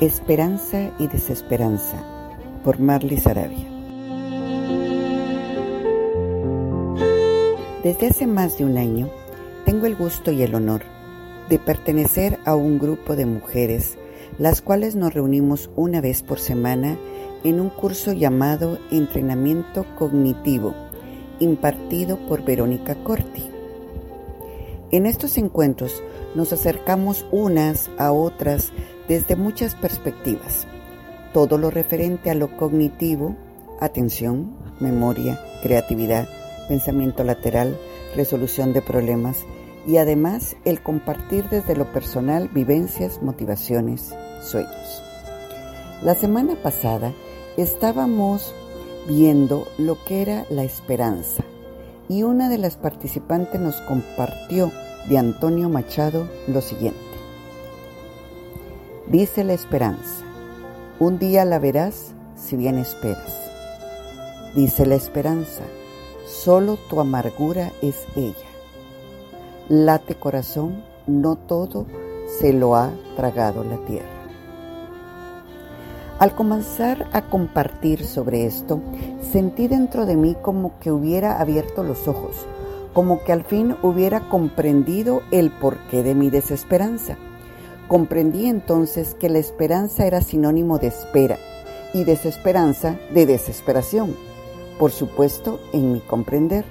Esperanza y desesperanza por Marley Sarabia. Desde hace más de un año tengo el gusto y el honor de pertenecer a un grupo de mujeres las cuales nos reunimos una vez por semana en un curso llamado Entrenamiento Cognitivo impartido por Verónica Corti. En estos encuentros nos acercamos unas a otras desde muchas perspectivas. Todo lo referente a lo cognitivo, atención, memoria, creatividad, pensamiento lateral, resolución de problemas y además el compartir desde lo personal vivencias, motivaciones, sueños. La semana pasada estábamos viendo lo que era la esperanza y una de las participantes nos compartió de Antonio Machado lo siguiente. Dice la esperanza, un día la verás si bien esperas. Dice la esperanza, solo tu amargura es ella. Late corazón, no todo se lo ha tragado la tierra. Al comenzar a compartir sobre esto, sentí dentro de mí como que hubiera abierto los ojos, como que al fin hubiera comprendido el porqué de mi desesperanza. Comprendí entonces que la esperanza era sinónimo de espera y desesperanza de desesperación, por supuesto en mi comprender.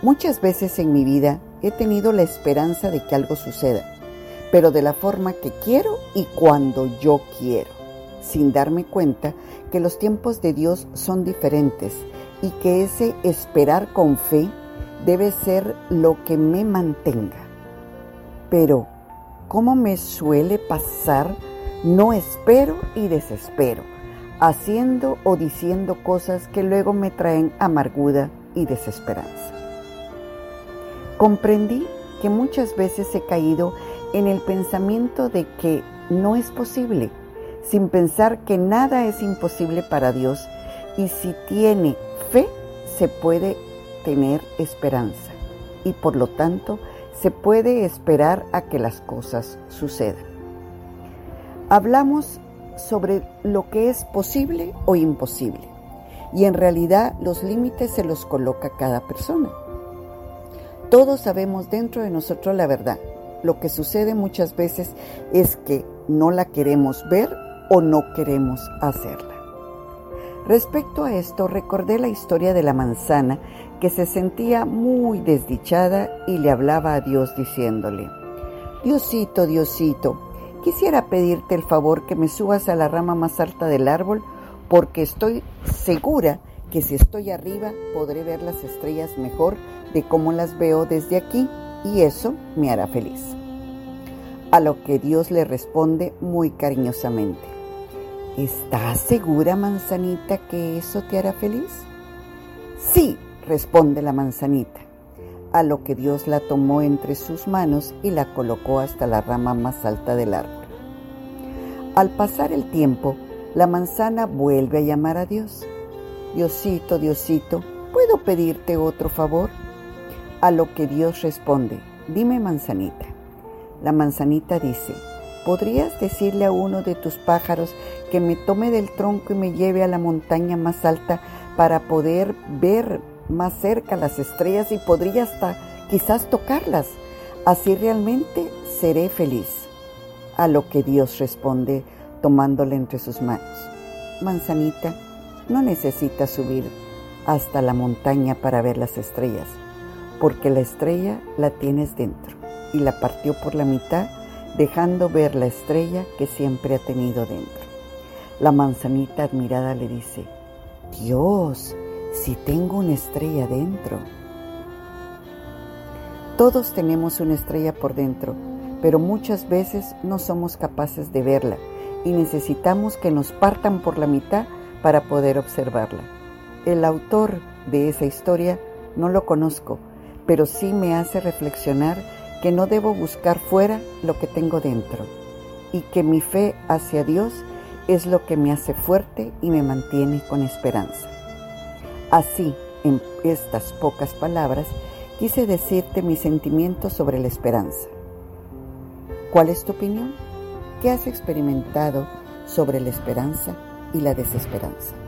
Muchas veces en mi vida he tenido la esperanza de que algo suceda, pero de la forma que quiero y cuando yo quiero sin darme cuenta que los tiempos de Dios son diferentes y que ese esperar con fe debe ser lo que me mantenga. Pero, ¿cómo me suele pasar? No espero y desespero, haciendo o diciendo cosas que luego me traen amargura y desesperanza. Comprendí que muchas veces he caído en el pensamiento de que no es posible sin pensar que nada es imposible para Dios y si tiene fe se puede tener esperanza y por lo tanto se puede esperar a que las cosas sucedan. Hablamos sobre lo que es posible o imposible y en realidad los límites se los coloca cada persona. Todos sabemos dentro de nosotros la verdad. Lo que sucede muchas veces es que no la queremos ver o no queremos hacerla. Respecto a esto, recordé la historia de la manzana que se sentía muy desdichada y le hablaba a Dios diciéndole, Diosito, Diosito, quisiera pedirte el favor que me subas a la rama más alta del árbol porque estoy segura que si estoy arriba podré ver las estrellas mejor de cómo las veo desde aquí y eso me hará feliz. A lo que Dios le responde muy cariñosamente, ¿Estás segura, manzanita, que eso te hará feliz? Sí, responde la manzanita, a lo que Dios la tomó entre sus manos y la colocó hasta la rama más alta del árbol. Al pasar el tiempo, la manzana vuelve a llamar a Dios. Diosito, Diosito, ¿puedo pedirte otro favor? A lo que Dios responde, dime manzanita. La manzanita dice, ¿podrías decirle a uno de tus pájaros que me tome del tronco y me lleve a la montaña más alta para poder ver más cerca las estrellas y podría hasta quizás tocarlas? Así realmente seré feliz. A lo que Dios responde tomándole entre sus manos. Manzanita, no necesitas subir hasta la montaña para ver las estrellas, porque la estrella la tienes dentro y la partió por la mitad dejando ver la estrella que siempre ha tenido dentro. La manzanita admirada le dice, Dios, si tengo una estrella dentro. Todos tenemos una estrella por dentro, pero muchas veces no somos capaces de verla y necesitamos que nos partan por la mitad para poder observarla. El autor de esa historia no lo conozco, pero sí me hace reflexionar que no debo buscar fuera lo que tengo dentro y que mi fe hacia Dios es lo que me hace fuerte y me mantiene con esperanza. Así, en estas pocas palabras, quise decirte mis sentimientos sobre la esperanza. ¿Cuál es tu opinión? ¿qué has experimentado sobre la esperanza y la desesperanza?